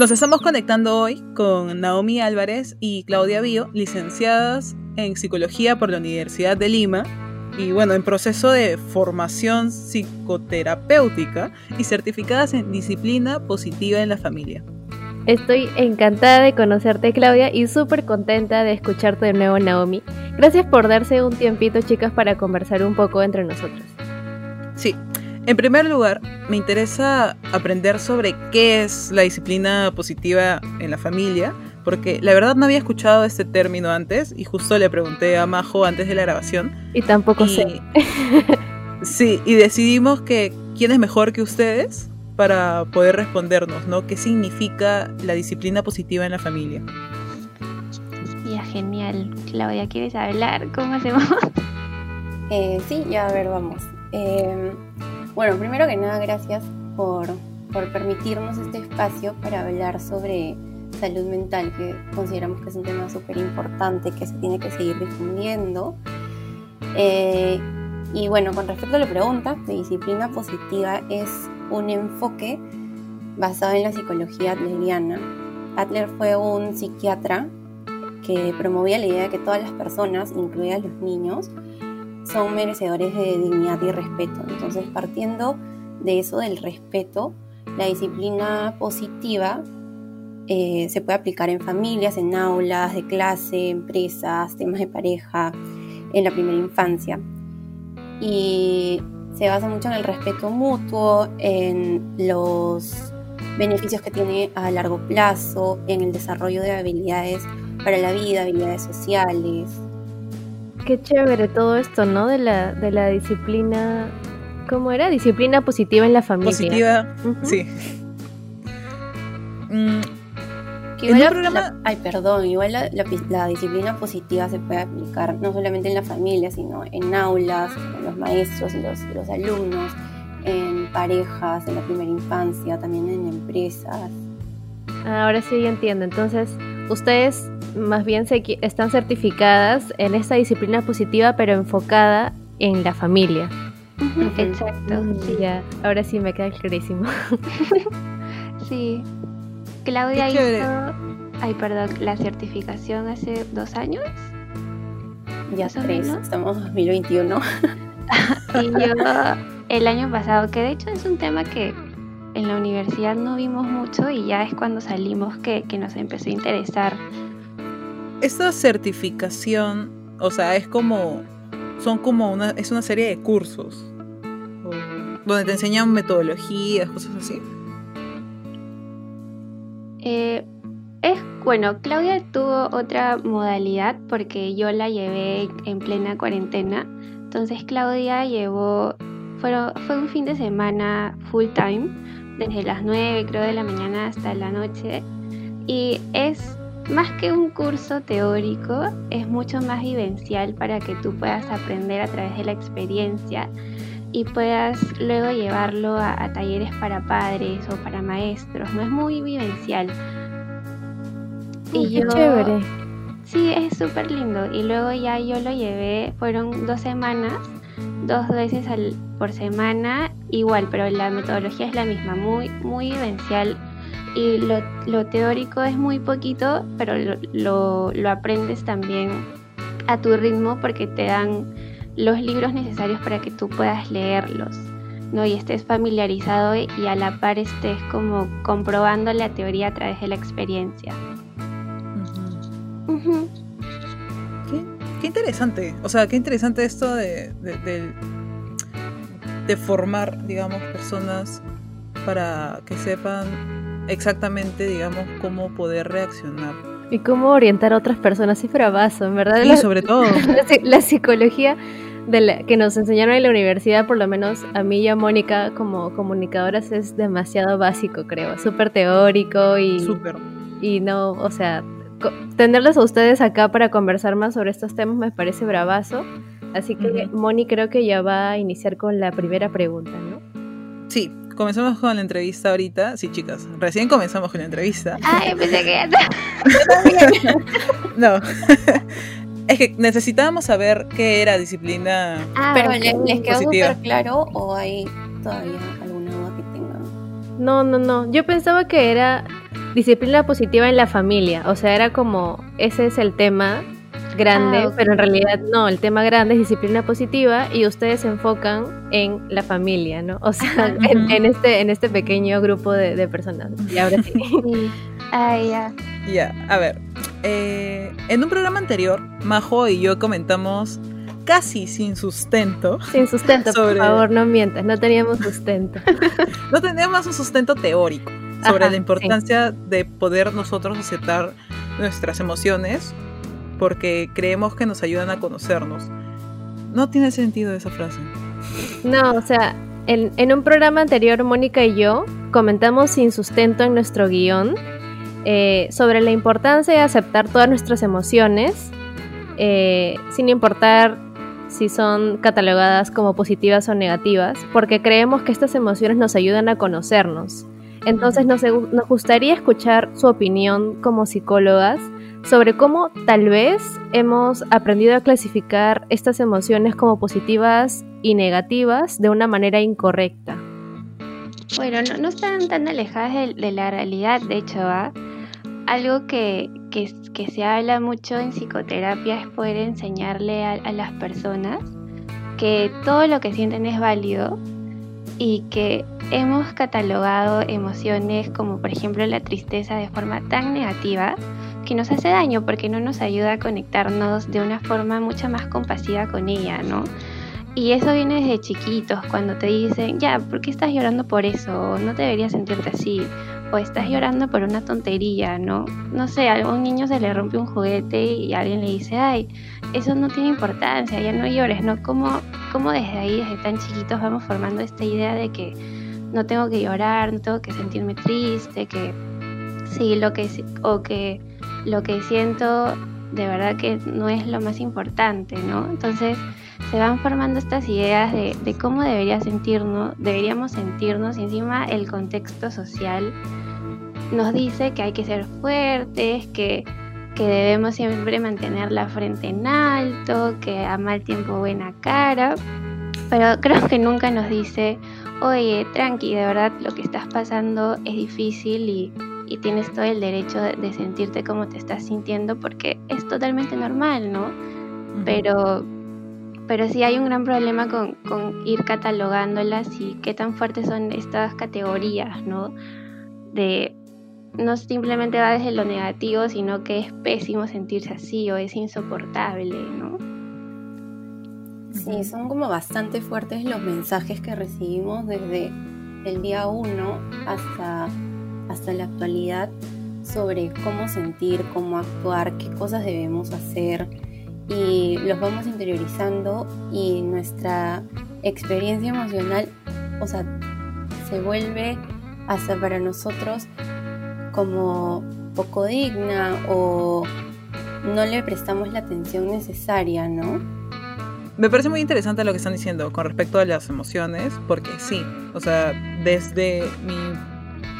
Nos estamos conectando hoy con Naomi Álvarez y Claudia Bío, licenciadas en Psicología por la Universidad de Lima y bueno, en proceso de formación psicoterapéutica y certificadas en disciplina positiva en la familia. Estoy encantada de conocerte Claudia y súper contenta de escucharte de nuevo Naomi. Gracias por darse un tiempito chicas para conversar un poco entre nosotros. Sí, en primer lugar, me interesa aprender sobre qué es la disciplina positiva en la familia, porque la verdad no había escuchado este término antes y justo le pregunté a Majo antes de la grabación. Y tampoco sé. sí, y decidimos que quién es mejor que ustedes para poder respondernos, ¿no? ¿Qué significa la disciplina positiva en la familia? Ya, genial. Claudia, ¿quieres hablar? ¿Cómo hacemos? Eh, sí, ya a ver, vamos. Eh, bueno, primero que nada, gracias por, permitirnos este espacio para hablar sobre salud mental, que consideramos que es un tema súper importante que se tiene que seguir difundiendo. Eh, y bueno, con respecto a la pregunta, de disciplina positiva es un enfoque basado en la psicología adleriana. Adler fue un psiquiatra que promovía la idea de que todas las personas, incluidas los niños, son merecedores de dignidad y respeto. Entonces, partiendo de eso, del respeto, la disciplina positiva eh, se puede aplicar en familias, en aulas de clase, empresas, temas de pareja, en la primera infancia. Y se basa mucho en el respeto mutuo, en los beneficios que tiene a largo plazo, en el desarrollo de habilidades para la vida, habilidades sociales, Qué chévere todo esto, ¿no? De la, de la disciplina. ¿Cómo era? Disciplina positiva en la familia. Positiva, sí. Mm, igual programa... ay, perdón, igual la, disciplina positiva se puede aplicar no solamente en la familia, sino en aulas, en los maestros y los, los alumnos, en parejas, en la primera infancia, también en empresas. Ah, ahora sí entiendo. Entonces, ustedes más bien se, están certificadas en esta disciplina positiva, pero enfocada en la familia. Exacto. Sí. Ya, ahora sí me queda clarísimo. sí. Claudia hizo, ay, perdón, la certificación hace dos años. Ya tres, estamos en 2021. y yo el año pasado, que de hecho es un tema que en la universidad no vimos mucho y ya es cuando salimos que, que nos empezó a interesar esta certificación, o sea, es como, son como una, es una serie de cursos, donde te enseñan metodologías, cosas así. Eh, es bueno, Claudia tuvo otra modalidad porque yo la llevé en plena cuarentena. Entonces Claudia llevó, fue, fue un fin de semana full time, desde las 9 creo de la mañana hasta la noche. Y es más que un curso teórico, es mucho más vivencial para que tú puedas aprender a través de la experiencia y puedas luego llevarlo a, talleres para padres o para maestros. No es muy vivencial. y yo, chévere. Sí, es súper lindo. Y luego ya yo lo llevé, fueron dos semanas, dos veces al, por semana, igual, pero la metodología es la misma, muy, muy vivencial y lo, teórico es muy poquito, pero lo, aprendes también a tu ritmo porque te dan los libros necesarios para que tú puedas leerlos. ¿no? y estés familiarizado y a la par estés como comprobando la teoría a través de la experiencia. Qué, interesante, o sea, qué interesante esto de, de, de formar, digamos, personas para que sepan exactamente, digamos, cómo poder reaccionar. Y cómo orientar a otras personas, es bravazo, en verdad. Y sobre todo. La, psicología de la, que nos enseñaron en la universidad, por lo menos a mí y a Mónica como comunicadoras, es demasiado básico, creo. Súper teórico y... Súper. Y no, o sea, tenerlos a ustedes acá para conversar más sobre estos temas me parece bravazo. Así que Moni creo que ya va a iniciar con la primera pregunta, ¿no? Sí, comenzamos con la entrevista ahorita. Sí, chicas, recién comenzamos con la entrevista. Ay, pensé que ya No. es que necesitábamos saber qué era disciplina. Ah, pero ¿les, quedó súper claro o hay todavía alguna duda que tengan? No, no, no. Yo pensaba que era disciplina positiva en la familia. O sea, era como, ese es el tema grande, Ah, pero en realidad no, el tema grande es disciplina positiva y ustedes se enfocan en la familia, ¿no? O sea, Ajá. en, este, en este pequeño grupo de, de personas. Y ahora sí. Sí. Ah, ya. Ya, a ver. eh, en un programa anterior, Majo y yo comentamos casi sin sustento. Sin sustento, Sobre- por favor, no mientas, no teníamos sustento. No teníamos un sustento teórico sobre Ajá, la importancia de poder nosotros aceptar nuestras emociones porque creemos que nos ayudan a conocernos. No tiene sentido esa frase. No, o sea, en, en un programa anterior, Mónica y yo comentamos sin sustento en nuestro guion eh, sobre la importancia de aceptar todas nuestras emociones, eh, sin importar si son catalogadas como positivas o negativas, porque creemos que estas emociones nos ayudan a conocernos. Entonces nos, gustaría escuchar su opinión como psicólogas sobre cómo tal vez hemos aprendido a clasificar estas emociones como positivas y negativas de una manera incorrecta. Bueno, no, están tan alejadas de, la realidad, de hecho, ¿ah? Algo que se habla mucho en psicoterapia es poder enseñarle a, a las personas que todo lo que sienten es válido y que hemos catalogado emociones como por ejemplo la tristeza de forma tan negativa que nos hace daño porque no nos ayuda a conectarnos de una forma mucho más compasiva con ella, ¿no? Y eso viene desde chiquitos, cuando te dicen, ya, ¿por qué estás llorando por eso? No deberías sentirte así. O estás llorando por una tontería, ¿no? No sé, a algún niño se le rompe un juguete y alguien le dice, ay, eso no tiene importancia, ya no llores, ¿no? ¿Cómo, cómo desde ahí, desde tan chiquitos, vamos formando esta idea de que no tengo que llorar, no tengo que sentirme triste, que sí, lo que, o que lo que siento de verdad que no es lo más importante, ¿no? Entonces se van formando estas ideas de, de cómo debería sentirnos, deberíamos sentirnos y encima el contexto social nos dice que hay que ser fuertes, que, que debemos siempre mantener la frente en alto, que a mal tiempo buena cara, pero creo que nunca nos dice, oye, tranqui, de verdad lo que estás pasando es difícil y, y tienes todo el derecho de, de sentirte como te estás sintiendo porque es totalmente normal, ¿no? pero pero sí hay un gran problema con, con ir catalogándolas y qué tan fuertes son estas categorías, ¿no? De no simplemente va desde lo negativo, sino que es pésimo sentirse así o es insoportable, ¿no? Sí, son como bastante fuertes los mensajes que recibimos desde el día 1 hasta, hasta la actualidad sobre cómo sentir, cómo actuar, qué cosas debemos hacer y los vamos interiorizando y nuestra experiencia emocional, o sea, se vuelve hasta para nosotros como poco digna o no le prestamos la atención necesaria, ¿no? Me parece muy interesante lo que están diciendo con respecto a las emociones, porque sí, o sea, desde mi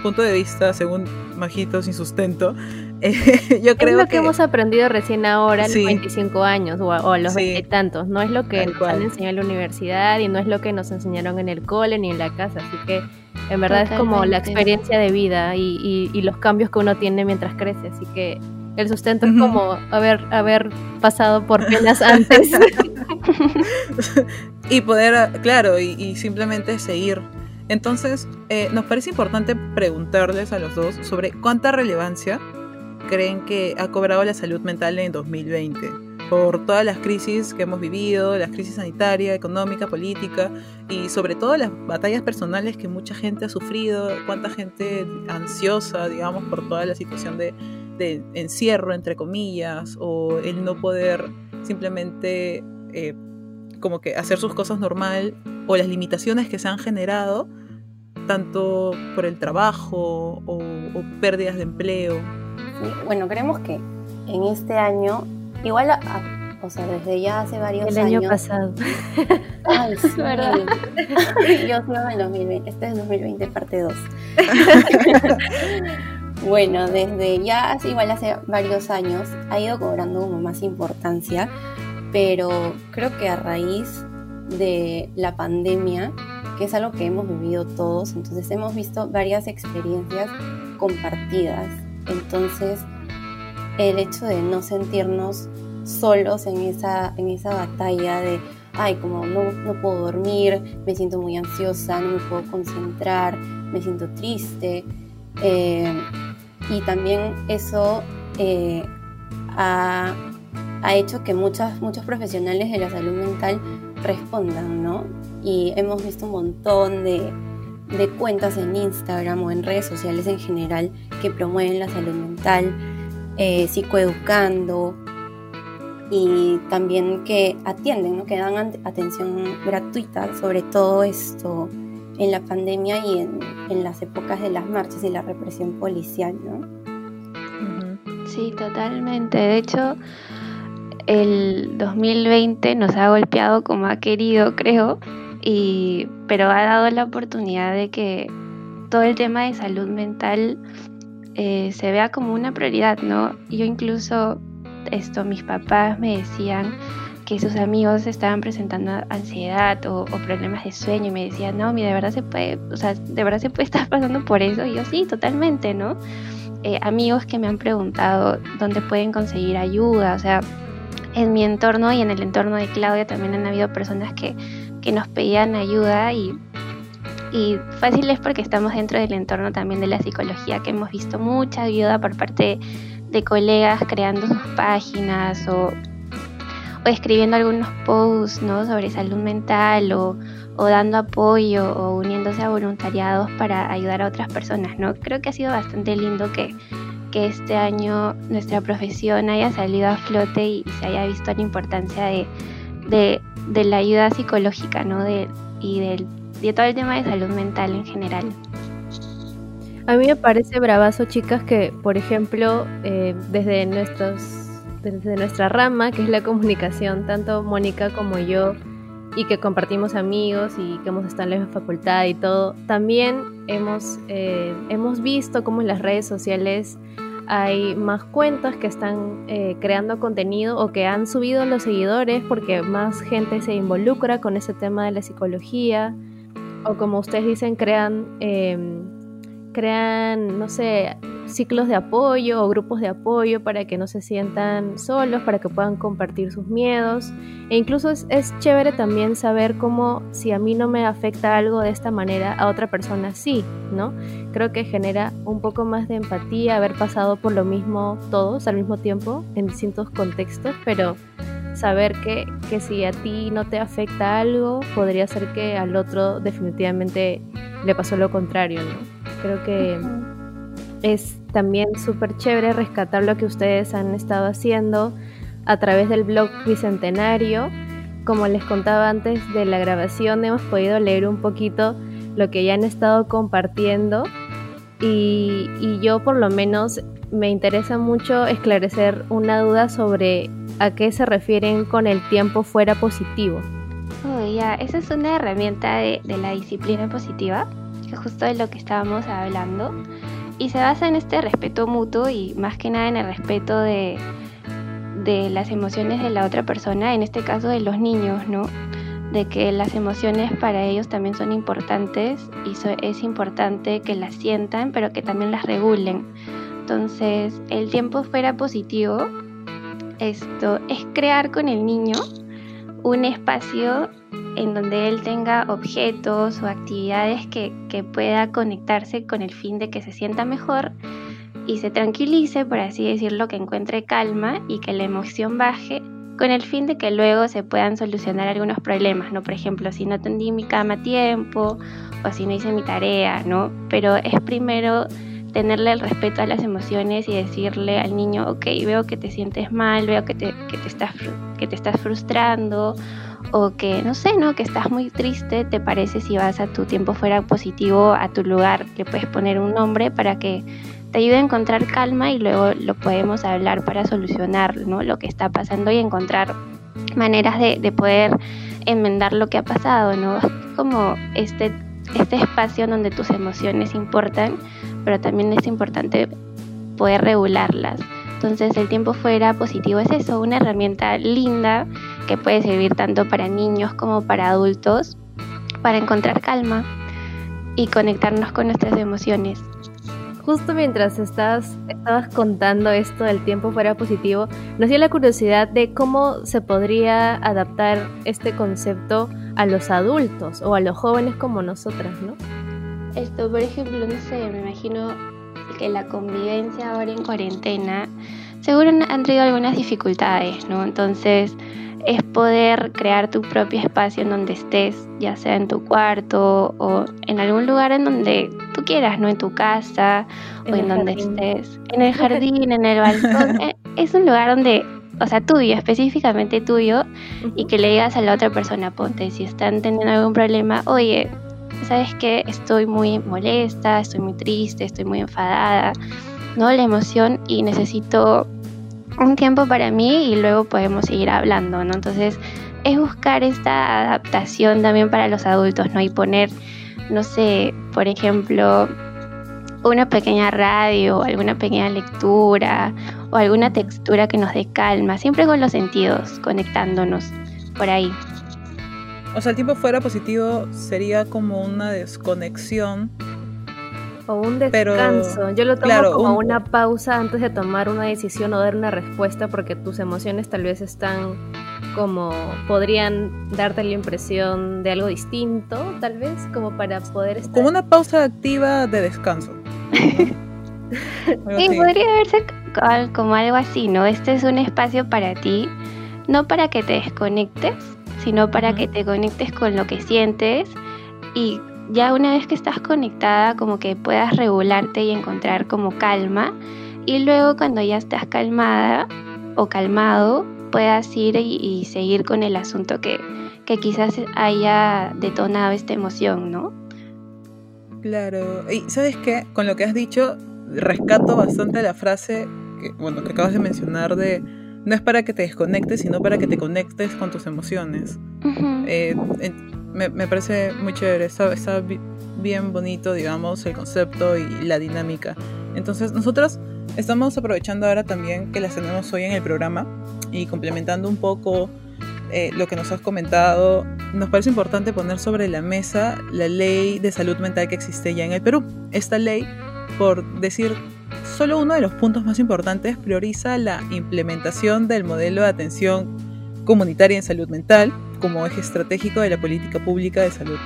punto de vista, según Majito sin sustento, eh, yo Es creo lo que, que hemos aprendido recién ahora, a los Sí. 25 años o a, o a los Sí. 20 y tantos. No es lo que Tal nos cual. han enseñado en la universidad y no es lo que nos enseñaron en el cole ni en la casa. Así que en verdad es como la Totalmente. experiencia de vida y, y- y los cambios que uno tiene mientras crece. Así que el sustento es Ujú. como haber, haber pasado por penas antes. y poder, claro, y, y simplemente seguir. Entonces, eh, nos parece importante preguntarles a los dos sobre cuánta relevancia creen que ha cobrado la salud mental en 2020 por todas las crisis que hemos vivido, las crisis sanitaria, económica, política y sobre todo las batallas personales que mucha gente ha sufrido, cuánta gente ansiosa, digamos, por toda la situación de, de encierro, entre comillas, o el no poder simplemente eh, como que hacer sus cosas normal, o las limitaciones que se han generado, tanto por el trabajo o, o pérdidas de empleo. Bueno, creemos que en este año, igual, a- a- o sea, desde ya hace varios el año años. pasado. Ay, sí. ¿Verdad? Yo no en 2020. Este es 2020, parte 2. bueno, desde ya igual hace varios años ha ido cobrando como más importancia, pero creo que a raíz de la pandemia, que es algo que hemos vivido todos, entonces hemos visto varias experiencias compartidas. Entonces, el hecho de no sentirnos solos en esa, en esa batalla de, ay, como no, no puedo dormir, me siento muy ansiosa, no me puedo concentrar, me siento triste. Eh, y también eso eh, ha, ha, hecho que muchas, muchos profesionales de la salud mental respondan, ¿no? Y hemos visto un montón de, de cuentas en Instagram o en redes sociales en general que promueven la salud mental, eh, psicoeducando y también que atienden, ¿no? que dan atención gratuita sobre todo esto en la pandemia y en, en las épocas de las marchas y la represión policial. ¿no? Sí, totalmente. De hecho, el 2020 nos ha golpeado como ha querido, creo, y, pero ha dado la oportunidad de que todo el tema de salud mental eh, se vea como una prioridad, ¿no? Yo incluso, esto, mis papás me decían que sus amigos estaban presentando ansiedad o, problemas de sueño y me decían, no, mi de verdad se puede, o sea, de verdad se puede estar pasando por eso. Y yo sí, totalmente, ¿no? Eh, amigos que me han preguntado dónde pueden conseguir ayuda, o sea, en mi entorno y en el entorno de Claudia también han habido personas que que nos pedían ayuda y, y fácil es porque estamos dentro del entorno también de la psicología, que hemos visto mucha ayuda por parte de colegas creando sus páginas o, o escribiendo algunos posts ¿no? sobre salud mental o, o, dando apoyo o uniéndose a voluntariados para ayudar a otras personas. ¿no? Creo que ha sido bastante lindo que, que este año nuestra profesión haya salido a flote y se haya visto la importancia de, de de la ayuda psicológica, ¿no? De, y del, de todo el tema de salud mental en general. A mí me parece bravazo, chicas, que, por ejemplo, eh, desde, nuestros, desde nuestra rama, que es la comunicación, tanto Mónica como yo, y que compartimos amigos y que hemos estado en la facultad y todo, también hemos, eh, hemos visto cómo en las redes sociales hay más cuentas que están eh, creando contenido o que han subido los seguidores porque más gente se involucra con ese tema de la psicología. O como ustedes dicen crean em, crean no sé ciclos de apoyo o grupos de apoyo para que no se sientan solos, para que puedan compartir sus miedos. E incluso es, chévere también saber cómo si a mí no me afecta algo de esta manera, a otra persona sí, ¿no? Creo que genera un poco más de empatía haber pasado por lo mismo todos al mismo tiempo en distintos contextos, pero saber que, que si a ti no te afecta algo, podría ser que al otro definitivamente le pasó lo contrario, ¿no? Creo que es también súper chévere rescatar lo que ustedes han estado haciendo a través del blog Bicentenario. Como les contaba antes de la grabación, hemos podido leer un poquito lo que ya han estado compartiendo y, yo por lo menos me interesa mucho esclarecer una duda sobre a qué se refieren con el tiempo fuera positivo. Oh, ya, esa es una herramienta de, de la disciplina positiva, que justo de lo que estábamos hablando y se basa en este respeto mutuo y más que nada en el respeto de, de las emociones de la otra persona, en este caso de los niños, ¿no? De que las emociones para ellos también son importantes y es importante que las sientan, pero que también las regulen. Entonces, el tiempo fuera positivo, esto es crear con el niño un espacio en donde él tenga objetos o actividades que, pueda conectarse con el fin de que se sienta mejor y se tranquilice, por así decirlo, que encuentre calma y que la emoción baje con el fin de que luego se puedan solucionar algunos problemas, ¿no? Por ejemplo, si no tendí mi cama a tiempo o si no hice mi tarea, ¿no? Pero es primero tenerle el respeto a las emociones y decirle al niño, ok, veo que te sientes mal, veo que te, que te, estás, que te estás frustrando o que no sé, ¿no? Que estás muy triste, ¿te parece si vas a tu tiempo fuera positivo a tu lugar? Le puedes poner un nombre para que te ayude a encontrar calma y luego lo podemos hablar para solucionar ¿no? lo que está pasando y encontrar maneras de, de poder enmendar lo que ha pasado, ¿no? Como este, este espacio donde tus emociones importan, pero también es importante poder regularlas. Entonces el tiempo fuera positivo es eso, una herramienta linda que puede servir tanto para niños como para adultos para encontrar calma y conectarnos con nuestras emociones. justo mientras estás, estabas contando esto del tiempo fuera positivo, nos dio la curiosidad de cómo se podría adaptar este concepto a los adultos o a los jóvenes como nosotras, ¿no? Esto, por ejemplo, no sé, me imagino que la convivencia ahora en cuarentena, seguro han traído algunas dificultades, ¿no? Entonces, es poder crear tu propio espacio en donde estés, ya sea en tu cuarto o en algún lugar en donde tú quieras, ¿no? En tu casa o en donde estés, en el jardín, en el balcón. Eh, es un lugar donde, o sea, tuyo, específicamente tuyo, y que le digas a la otra persona, ponte, si están teniendo algún problema, oye, ¿sabes qué? Estoy muy molesta, estoy muy triste, estoy muy enfadada, ¿no? La emoción y necesito un tiempo para mí y luego podemos seguir hablando, ¿no? Entonces es buscar esta adaptación también para los adultos, ¿no? Y poner, no sé, por ejemplo, una pequeña radio, alguna pequeña lectura o alguna textura que nos dé calma, siempre con los sentidos, conectándonos por ahí. O sea, el tiempo fuera positivo sería como una desconexión o un descanso. Yo lo tomo como una pausa antes de tomar una decisión o dar una respuesta porque tus emociones tal vez están como podrían darte la impresión de algo distinto, tal vez, como para poder estar... Como una pausa activa de descanso. sí, podría verse como algo así, ¿no? Este es un espacio para ti, no para que te desconectes, sino para que te conectes con lo que sientes y ya una vez que estás conectada, como que puedas regularte y encontrar como calma. Y luego cuando ya estás calmada o calmado, puedas ir y, seguir con el asunto que, que, quizás haya detonado esta emoción, ¿no? Claro. Y sabes qué, con lo que has dicho, rescato bastante la frase que, bueno, que acabas de mencionar de no es para que te desconectes, sino para que te conectes con tus emociones me, parece muy chévere, está, bien bonito, digamos, el concepto y la dinámica. Entonces, nosotros estamos aprovechando ahora también que las tenemos hoy en el programa y complementando un poco eh, lo que nos has comentado, nos parece importante poner sobre la mesa la ley de salud mental que existe ya en el Perú. Esta ley, por decir solo uno de los puntos más importantes, prioriza la implementación del modelo de atención comunitaria en salud mental como eje estratégico de la política pública de salud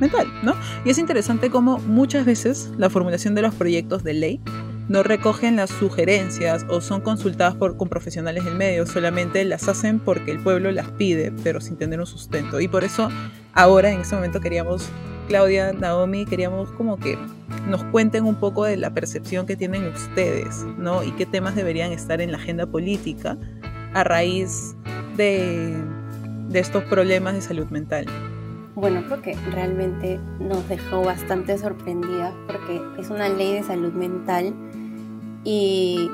mental, ¿no? Y es interesante cómo muchas veces la formulación de los proyectos de ley no recogen las sugerencias o son consultadas por, con profesionales del medio, solamente las hacen porque el pueblo las pide, pero sin tener un sustento. Y por eso ahora, en este momento, queríamos, Claudia, Naomi, queríamos como que nos cuenten un poco de la percepción que tienen ustedes, ¿no? Y qué temas deberían estar en la agenda política a raíz de de estos problemas de salud mental? Bueno, creo que realmente nos dejó bastante sorprendidas porque es una ley de salud mental y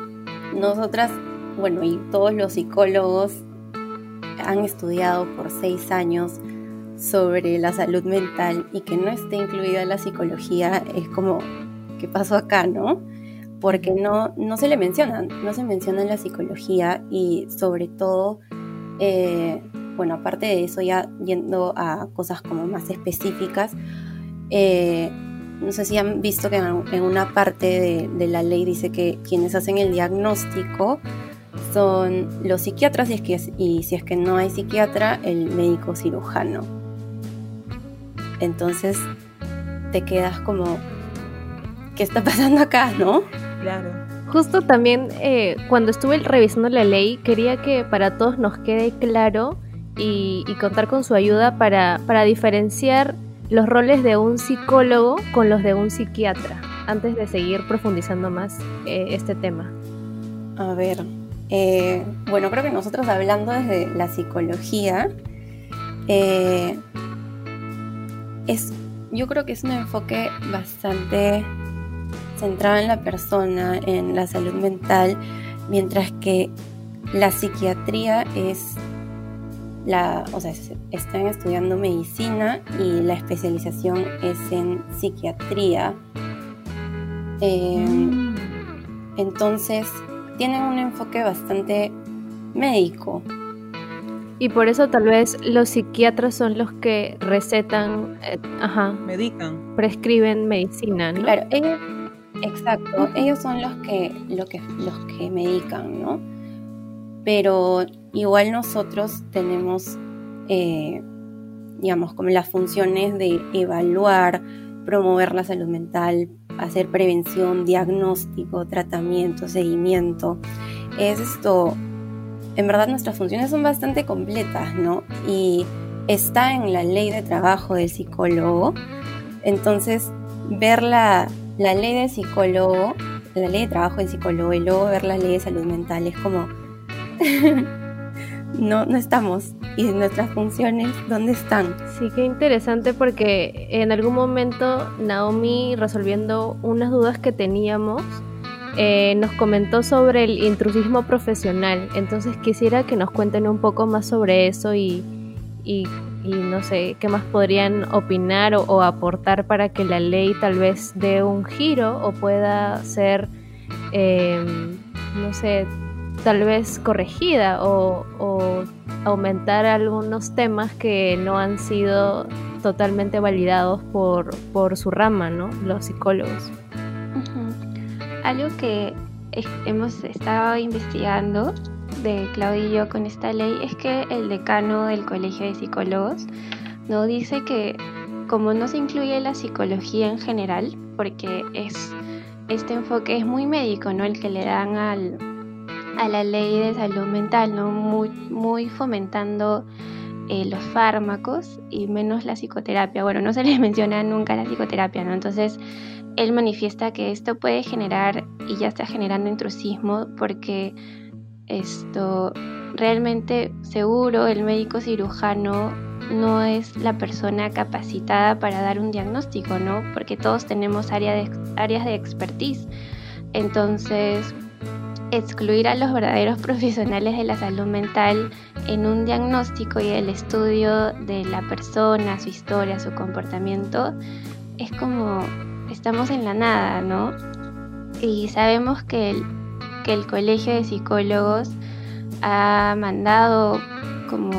nosotras, bueno, y todos los psicólogos han estudiado por seis años sobre la salud mental y que no esté incluida la psicología es como, ¿qué pasó acá, no? Porque no, no se le mencionan, no se menciona la psicología y sobre todo eh, bueno, aparte de eso, ya yendo a cosas como más específicas, eh, no sé si han visto que en una parte de, la ley dice que quienes hacen el diagnóstico son los psiquiatras y, es que, y si es que no hay psiquiatra, el médico cirujano. Entonces te quedas como, ¿qué está pasando acá, no? Claro. Justo también eh, cuando estuve revisando la ley, quería que para todos nos quede claro y, contar con su ayuda para, para, diferenciar los roles de un psicólogo con los de un psiquiatra, antes de seguir profundizando más eh, este tema. A ver, eh, bueno, creo que nosotros hablando desde la psicología, eh, es, yo creo que es un enfoque bastante centrado en la persona, en la salud mental, mientras que la psiquiatría es la, o sea, están estudiando medicina y la especialización es en psiquiatría. Em. Entonces, tienen un enfoque bastante médico. Y por eso tal vez los psiquiatras son los que recetan, eh, ajá, medican, prescriben medicina, ¿no? Claro, ellos, Exacto, ellos son los que, los que, los que medican, ¿no? Pero igual nosotros tenemos, eh, digamos, como las funciones de evaluar, promover la salud mental, hacer prevención, diagnóstico, tratamiento, seguimiento. Es esto, en verdad nuestras funciones son bastante completas, ¿no? Y está en la ley de trabajo del psicólogo. Entonces, ver la, ley del psicólogo, la ley de trabajo del psicólogo y luego ver la ley de salud mental es como... no, no estamos. ¿Y nuestras funciones dónde están? Sí, qué interesante porque en algún momento Naomi, resolviendo unas dudas que teníamos, eh, nos comentó sobre el intrusismo profesional. Entonces quisiera que nos cuenten un poco más sobre eso y, no sé qué más podrían opinar o, aportar para que la ley tal vez dé un giro o pueda ser, em, no sé, tal vez corregida o, aumentar algunos temas que no han sido totalmente validados por, por su rama, ¿no? Los psicólogos. Algo que hemos estado investigando de Claudia y yo con esta ley es que el decano del Colegio de Psicólogos nos dice que como no se incluye la psicología en general, porque es este enfoque es muy médico, ¿no? El que le dan al, a la ley de salud mental, ¿no? Muy, muy fomentando eh, los fármacos y menos la psicoterapia. Bueno, no se les menciona nunca la psicoterapia, ¿no? Entonces, él manifiesta que esto puede generar y ya está generando intrusismo porque esto realmente seguro el médico cirujano no es la persona capacitada para dar un diagnóstico, ¿no? Porque todos tenemos áreas de expertise. Entonces, excluir a los verdaderos profesionales de la salud mental en un diagnóstico y el estudio de la persona, su historia, su comportamiento, es como estamos en la nada, ¿no? Y sabemos que el, que el Colegio de Psicólogos ha mandado como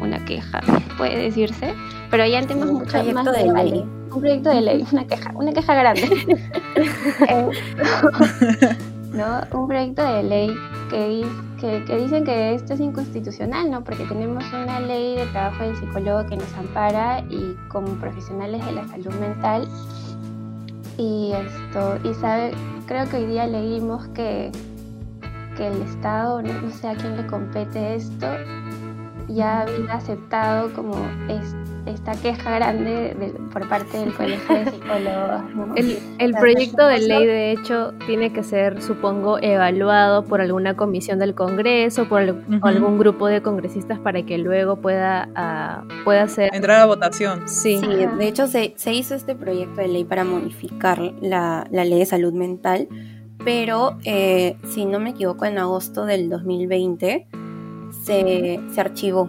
una queja, puede decirse, pero ya tenemos mucho más de ley. Un proyecto de ley, una queja, una queja grande. ¿no? Un proyecto de ley que, dicen que esto es inconstitucional, ¿no? Porque tenemos una ley de trabajo del psicólogo que nos ampara y como profesionales de la salud mental. Y esto, y sabe, creo que hoy día leímos que, que el Estado, no, sé a quién le compete esto, ya había aceptado como esto esta queja grande por parte del Colegio de Psicólogos. El, proyecto de ley, de hecho, tiene que ser, supongo, evaluado por alguna comisión del Congreso, por algún grupo de congresistas para que luego pueda, uh, pueda ser... Entrar a votación. Sí, de hecho se, hizo este proyecto de ley para modificar la, ley de salud mental, pero eh, si no me equivoco, en agosto del 2020 se, se archivó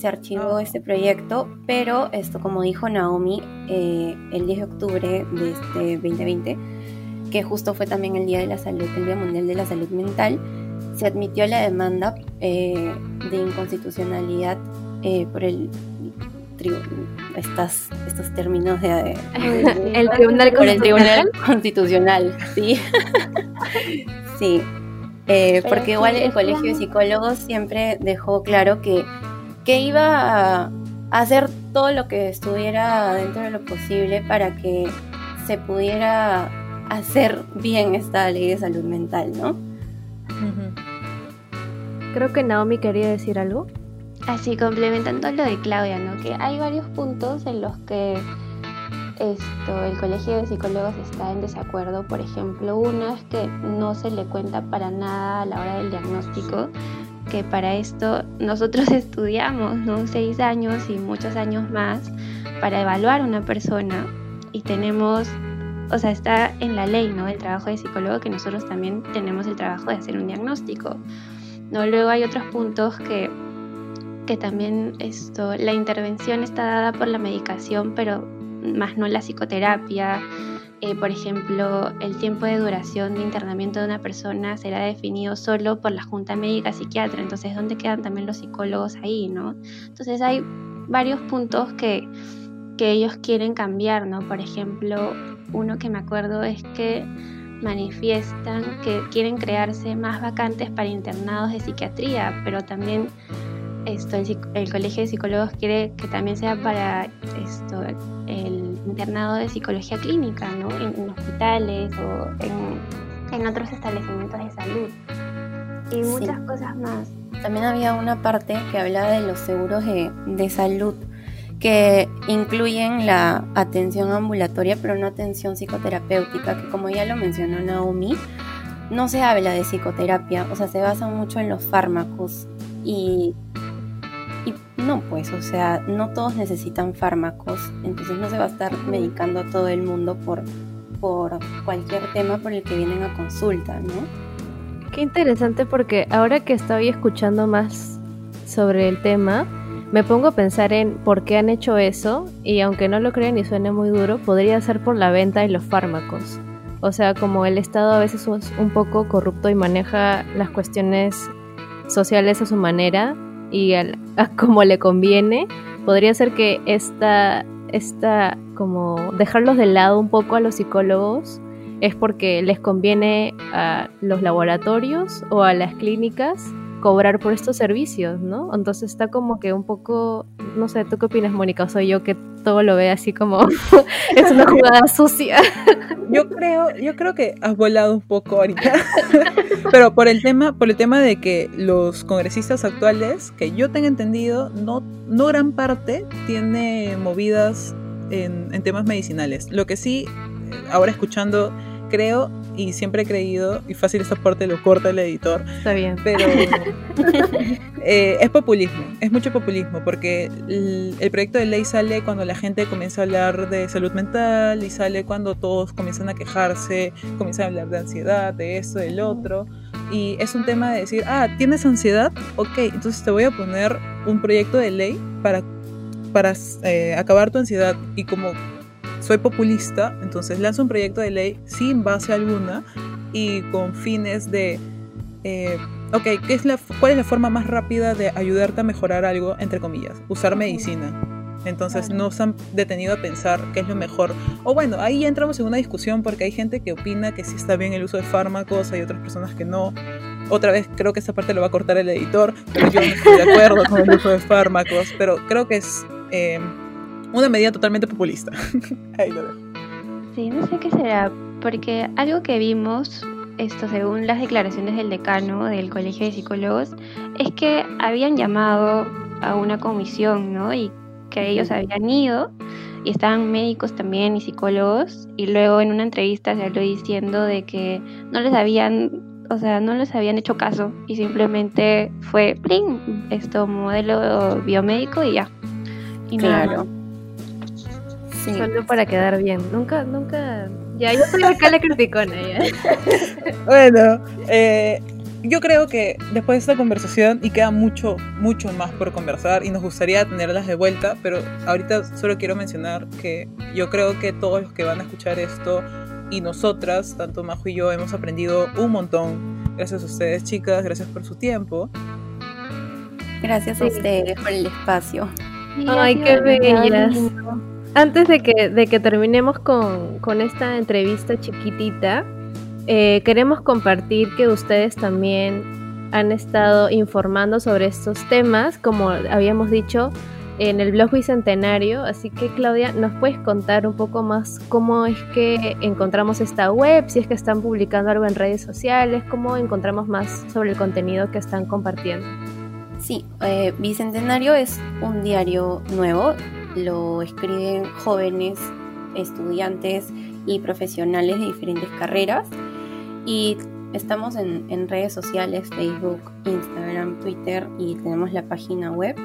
se archivó este proyecto, pero esto, como dijo Naomi, eh, el 10 de octubre de este 2020, que justo fue también el Día de la Salud, el Día Mundial de la Salud Mental, se admitió la demanda eh, de inconstitucionalidad eh, por el estas, estos términos de, el tribunal por el tribunal constitucional. Sí. Sí porque igual el colegio de psicólogos siempre dejó claro que que iba a hacer todo lo que estuviera dentro de lo posible para que se pudiera hacer bien esta ley de salud mental, ¿no? Creo que Naomi quería decir algo. Así, complementando lo de Claudia, ¿no? Que hay varios puntos en los que esto, el Colegio de Psicólogos está en desacuerdo. Por ejemplo, uno es que no se le cuenta para nada a la hora del diagnóstico que para esto nosotros estudiamos, ¿no? Seis años y muchos años más para evaluar una persona y tenemos, o sea, está en la ley, ¿no? El trabajo de psicólogo que nosotros también tenemos el trabajo de hacer un diagnóstico, ¿no? Luego hay otros puntos que, que también esto, la intervención está dada por la medicación, pero más no la psicoterapia, eh, por ejemplo, el tiempo de duración de internamiento de una persona será definido solo por la Junta Médica Psiquiatra, entonces ¿dónde quedan también los psicólogos ahí, no? Entonces hay varios puntos que, que ellos quieren cambiar, ¿no? Por ejemplo, uno que me acuerdo es que manifiestan que quieren crearse más vacantes para internados de psiquiatría, pero también esto, el, Colegio de Psicólogos quiere que también sea para esto, el internado de psicología clínica, ¿no? En, hospitales o en, otros establecimientos de salud. Y muchas cosas más. También había una parte que hablaba de los seguros de, de salud que incluyen la atención ambulatoria, pero no atención psicoterapéutica, que como ya lo mencionó Naomi, no se habla de psicoterapia, o sea, se basa mucho en los fármacos y no, pues, o sea, no todos necesitan fármacos, entonces no se va a estar medicando a todo el mundo por, por cualquier tema por el que vienen a consulta, ¿no? Qué interesante porque ahora que estoy escuchando más sobre el tema, me pongo a pensar en por qué han hecho eso y aunque no lo crean y suene muy duro, podría ser por la venta de los fármacos. O sea, como el Estado a veces es un poco corrupto y maneja las cuestiones sociales a su manera y a como le conviene, podría ser que esta, esta, como dejarlos de lado un poco a los psicólogos es porque les conviene a los laboratorios o a las clínicas cobrar por estos servicios, ¿no? Entonces está como que un poco, no sé, ¿tú qué opinas, Mónica? Soy yo que todo lo ve así como es una jugada sucia. Yo creo, yo creo que has volado un poco ahorita. Pero por el tema, por el tema de que los congresistas actuales, que yo tengo entendido, no, no gran parte tiene movidas en temas medicinales. Lo que sí, ahora escuchando, creo y siempre he creído, y fácil esta parte lo corta el editor. Está bien. Pero eh, es populismo, es mucho populismo, porque el, proyecto de ley sale cuando la gente comienza a hablar de salud mental y sale cuando todos comienzan a quejarse, comienzan a hablar de ansiedad, de eso, del otro. Y es un tema de decir, ah, ¿tienes ansiedad? Ok, entonces te voy a poner un proyecto de ley para, para eh, acabar tu ansiedad. Y como soy populista, entonces lanzo un proyecto de ley sin base alguna y con fines de, eh, ok, ¿qué es la, ¿cuál es la forma más rápida de ayudarte a mejorar algo, entre comillas? Usar medicina. Entonces no se han detenido a pensar qué es lo mejor. O bueno, ahí entramos en una discusión porque hay gente que opina que sí está bien el uso de fármacos, hay otras personas que no. Otra vez creo que esa parte lo va a cortar el editor, pero yo no estoy de acuerdo con el uso de fármacos. Pero creo que es eh, una medida totalmente populista. Ahí lo dejo. Sí, no sé qué será, porque algo que vimos, esto según las declaraciones del decano del Colegio de Psicólogos, es que habían llamado a una comisión, ¿no? Y que ellos habían ido y estaban médicos también y psicólogos y luego en una entrevista se habló diciendo de que no les habían o sea no les habían hecho caso y simplemente fue pling esto modelo biomédico y ya y claro Solo para quedar bien. Nunca, nunca. Ya, yo soy acá la criticona. Bueno, eh, yo creo que después de esta conversación, y queda mucho, mucho más por conversar, y nos gustaría tenerlas de vuelta, pero ahorita solo quiero mencionar que yo creo que todos los que van a escuchar esto y nosotras, tanto Majo y yo, hemos aprendido un montón. Gracias a ustedes, chicas, gracias por su tiempo. Gracias a ustedes por el espacio. Ay, qué bellas. Antes de que, de que terminemos con, esta entrevista chiquitita, eh, queremos compartir que ustedes también han estado informando sobre estos temas, como habíamos dicho en el blog Bicentenario. Así que Claudia, ¿nos puedes contar un poco más cómo es que encontramos esta web? Si es que están publicando algo en redes sociales, cómo encontramos más sobre el contenido que están compartiendo. Sí, eh, Bicentenario es un diario nuevo lo escriben jóvenes, estudiantes y profesionales de diferentes carreras. Y estamos en, redes sociales, Facebook, Instagram, Twitter y tenemos la página web.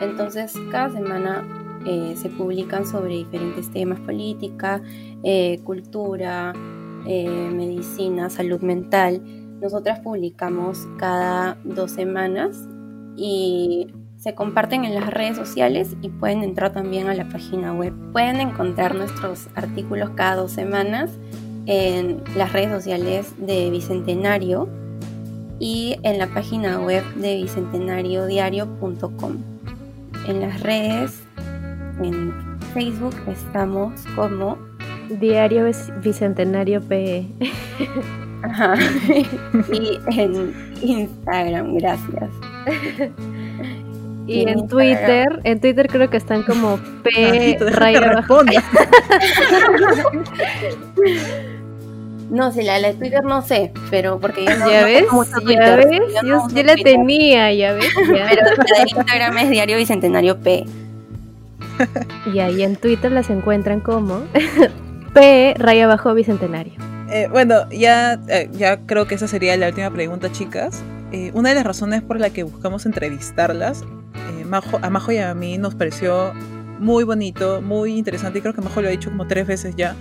Entonces cada semana eh, se publican sobre diferentes temas, política, eh, cultura, eh, medicina, salud mental. Nosotras publicamos cada dos semanas y se comparten en las redes sociales y pueden entrar también a la página web. Pueden encontrar nuestros artículos cada dos semanas en las redes sociales de Bicentenario y en la página web de bicentenariodiario.com. En las redes, en Facebook estamos como Diario Bicentenario PE. Ajá. y en Instagram, gracias. Y en Twitter, en Twitter creo que están como P raya No, si la de Twitter no sé, pero porque yo no, ¿Ya ves? ¿Ya ves? Yo, yo, la tenía, ya ves. Pero la de Instagram es Diario Bicentenario P. Y ahí en Twitter las encuentran como P raya abajo Bicentenario. Eh, bueno, ya, eh, ya creo que esa sería la última pregunta, chicas. Eh, una de las razones por la que buscamos entrevistarlas, a Majo y a mí nos pareció muy bonito, muy interesante, y creo que Majo lo ha dicho como tres veces ya,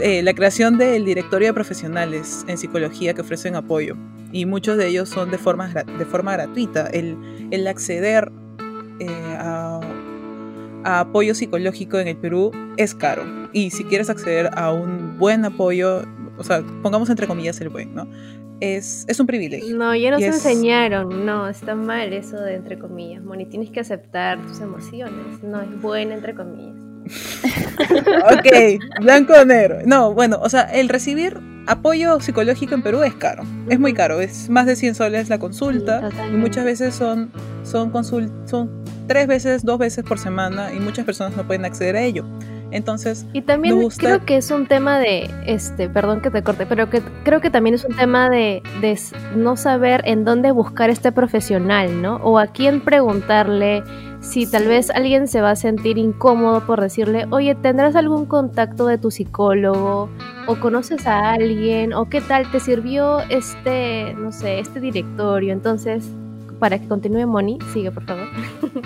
eh, la creación del directorio de profesionales en psicología que ofrecen apoyo. Y muchos de ellos son de forma, de forma gratuita. El, el acceder eh, a, a, apoyo psicológico en el Perú es caro. Y si quieres acceder a un buen apoyo, o sea, pongamos entre comillas el buen, ¿no? Es, un privilegio. No, ya nos enseñaron, no, está mal eso de entre comillas, Moni, tienes que aceptar tus emociones, no es buena entre comillas. ok, blanco o negro. No, bueno, o sea, el recibir apoyo psicológico en Perú es caro, es muy caro, es más de 100 soles la consulta y muchas veces son, son, son tres veces, dos veces por semana y muchas personas no pueden acceder a ello. Entonces, y también creo que es un tema de, este, perdón que te corte, pero que creo que también es un tema de, de no saber en dónde buscar este profesional, ¿no? O a quién preguntarle si tal vez alguien se va a sentir incómodo por decirle, oye, ¿tendrás algún contacto de tu psicólogo? ¿O conoces a alguien? ¿O qué tal te sirvió este, no sé, este directorio? Entonces, para que continúe Moni, sigue por favor.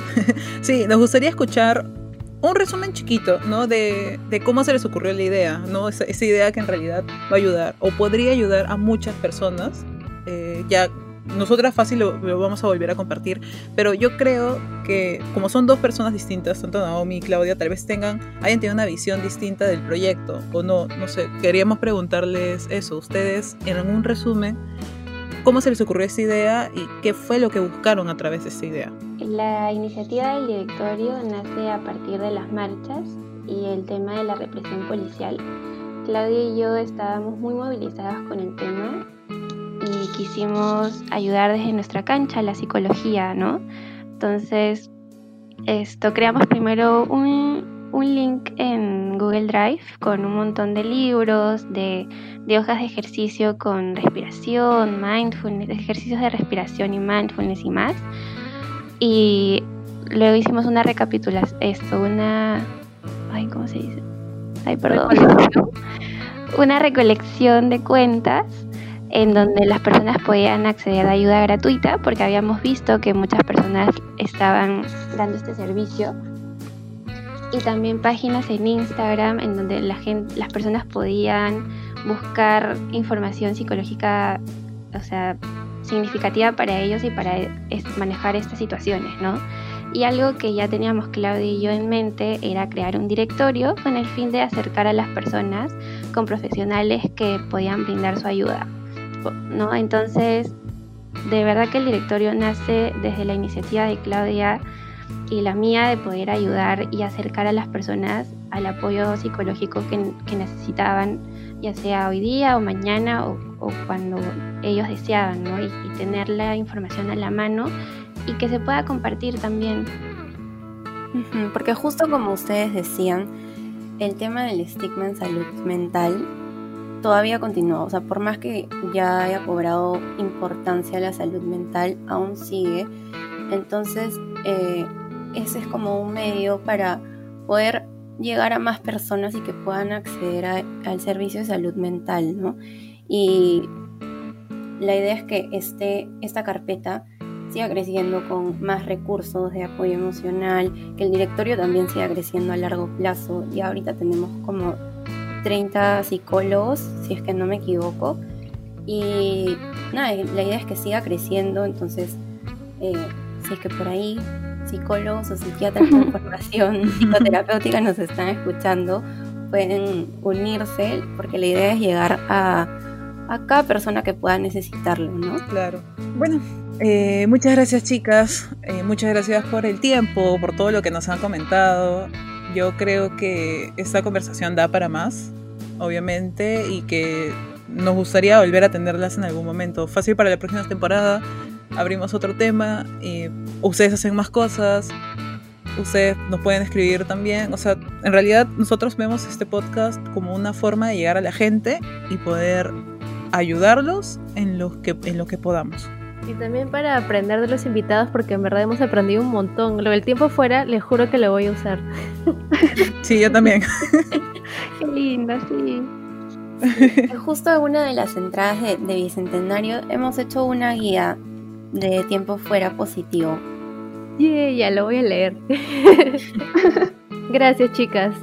sí, nos gustaría escuchar un resumen chiquito, ¿no? De, cómo se les ocurrió la idea, ¿no? Esa, idea que en realidad va a ayudar o podría ayudar a muchas personas. Eh, ya nosotras fácil lo, vamos a volver a compartir, pero yo creo que como son dos personas distintas, tanto Naomi y Claudia, tal vez tengan, hayan tenido una visión distinta del proyecto o no, no sé, queríamos preguntarles eso, ustedes en un resumen, ¿cómo se les ocurrió esta idea y qué fue lo que buscaron a través de esta idea? La iniciativa del directorio nace a partir de las marchas y el tema de la represión policial. Claudia y yo estábamos muy movilizadas con el tema y quisimos ayudar desde nuestra cancha, la psicología, ¿no? Entonces, esto creamos primero un, un link en Google Drive con un montón de libros, de, de hojas de ejercicio con respiración, mindfulness, ejercicios de respiración y mindfulness y más y luego hicimos una recapitulación, esto, una... Ay, ¿cómo se dice? Ay, perdón. una recolección de cuentas en donde las personas podían acceder a ayuda gratuita porque habíamos visto que muchas personas estaban dando este servicio y también páginas en Instagram en donde la gente, las personas podían buscar información psicológica, o sea, significativa para ellos y para manejar estas situaciones, ¿no? Y algo que ya teníamos Claudia y yo en mente era crear un directorio con el fin de acercar a las personas con profesionales que podían brindar su ayuda, ¿no? Entonces, de verdad que el directorio nace desde la iniciativa de Claudia y la mía de poder ayudar y acercar a las personas al apoyo psicológico que, que necesitaban ya sea hoy día o mañana o, cuando ellos deseaban, ¿no? Y, tener la información a la mano y que se pueda compartir también. Porque justo como ustedes decían, el tema del estigma en salud mental todavía continúa. O sea, por más que ya haya cobrado importancia la salud mental, aún sigue. Entonces, eh, ese es como un medio para poder llegar a más personas y que puedan acceder al servicio de salud mental, ¿no? Y la idea es que este, esta carpeta siga creciendo con más recursos de apoyo emocional, que el directorio también siga creciendo a largo plazo. Y ahorita tenemos como 30 psicólogos, si es que no me equivoco. Y nada, la idea es que siga creciendo, entonces, eh, si es que por ahí psicólogos o psiquiatras con formación psicoterapéutica nos están escuchando, pueden unirse porque la idea es llegar a, cada persona que pueda necesitarlo, ¿no? Claro. Bueno, eh, muchas gracias chicas, eh, muchas gracias por el tiempo, por todo lo que nos han comentado. Yo creo que esta conversación da para más. obviamente, y que nos gustaría volver a atenderlas en algún momento. Fácil para la próxima temporada, abrimos otro tema, y ustedes hacen más cosas, ustedes nos pueden escribir también. O sea, en realidad nosotros vemos este podcast como una forma de llegar a la gente y poder ayudarlos en lo que, en lo que podamos. Y también para aprender de los invitados, porque en verdad hemos aprendido un montón. Lo del tiempo fuera, les juro que lo voy a usar. Sí, yo también. Qué lindo, sí. Justo en una de las entradas de, de Bicentenario hemos hecho una guía de tiempo fuera positivo. Yeah, ya lo voy a leer. Gracias, chicas.